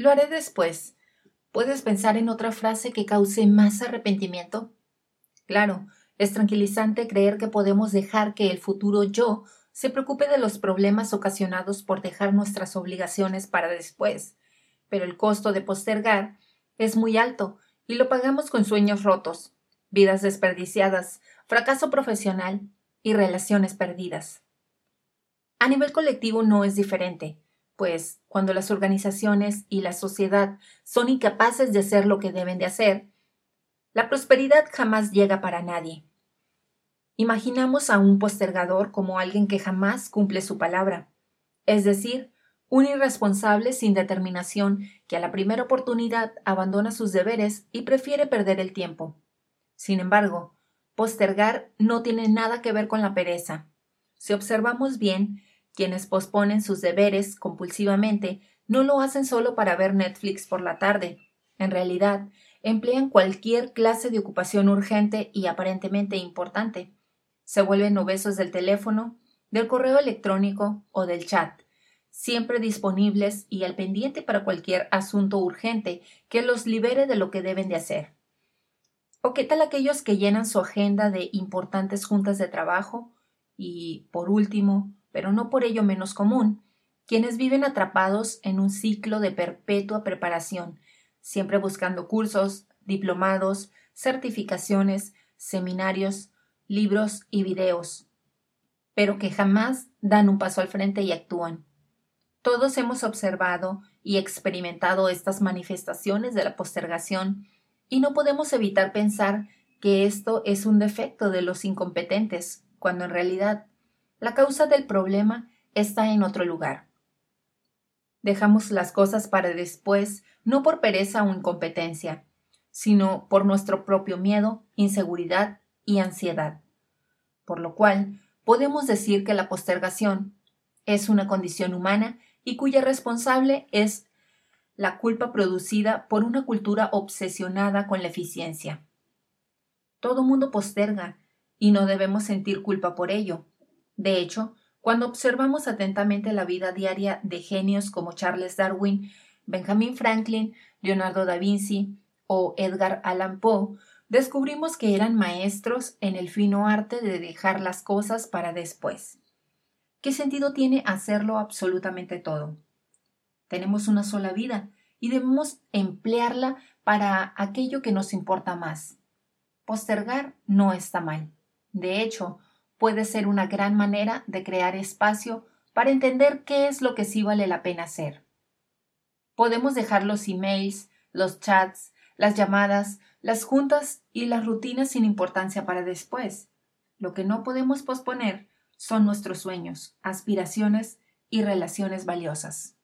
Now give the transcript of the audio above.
Lo haré después. ¿Puedes pensar en otra frase que cause más arrepentimiento? Claro, es tranquilizante creer que podemos dejar que el futuro yo se preocupe de los problemas ocasionados por dejar nuestras obligaciones para después, pero el costo de postergar es muy alto y lo pagamos con sueños rotos, vidas desperdiciadas, fracaso profesional y relaciones perdidas. A nivel colectivo no es diferente, pues cuando las organizaciones y la sociedad son incapaces de hacer lo que deben de hacer, la prosperidad jamás llega para nadie. Imaginamos a un postergador como alguien que jamás cumple su palabra, es decir, un irresponsable sin determinación que a la primera oportunidad abandona sus deberes y prefiere perder el tiempo. Sin embargo, postergar no tiene nada que ver con la pereza. Si observamos bien, quienes posponen sus deberes compulsivamente no lo hacen solo para ver Netflix por la tarde. En realidad, emplean cualquier clase de ocupación urgente y aparentemente importante se vuelven obesos del teléfono, del correo electrónico o del chat, siempre disponibles y al pendiente para cualquier asunto urgente que los libere de lo que deben de hacer. ¿O qué tal aquellos que llenan su agenda de importantes juntas de trabajo? Y, por último, pero no por ello menos común, quienes viven atrapados en un ciclo de perpetua preparación, siempre buscando cursos, diplomados, certificaciones, seminarios, libros y videos, pero que jamás dan un paso al frente y actúan. Todos hemos observado y experimentado estas manifestaciones de la postergación y no podemos evitar pensar que esto es un defecto de los incompetentes, cuando en realidad la causa del problema está en otro lugar. Dejamos las cosas para después, no por pereza o incompetencia, sino por nuestro propio miedo, inseguridad y ansiedad. Por lo cual, podemos decir que la postergación es una condición humana y cuya responsable es la culpa producida por una cultura obsesionada con la eficiencia. Todo mundo posterga y no debemos sentir culpa por ello. De hecho, cuando observamos atentamente la vida diaria de genios como Charles Darwin, Benjamin Franklin, Leonardo da Vinci o Edgar Allan Poe, descubrimos que eran maestros en el fino arte de dejar las cosas para después. ¿Qué sentido tiene hacerlo absolutamente todo? Tenemos una sola vida y debemos emplearla para aquello que nos importa más. Postergar no está mal. De hecho, puede ser una gran manera de crear espacio para entender qué es lo que sí vale la pena hacer. Podemos dejar los emails, los chats, las llamadas, las juntas y las rutinas sin importancia para después. Lo que no podemos posponer son nuestros sueños, aspiraciones y relaciones valiosas.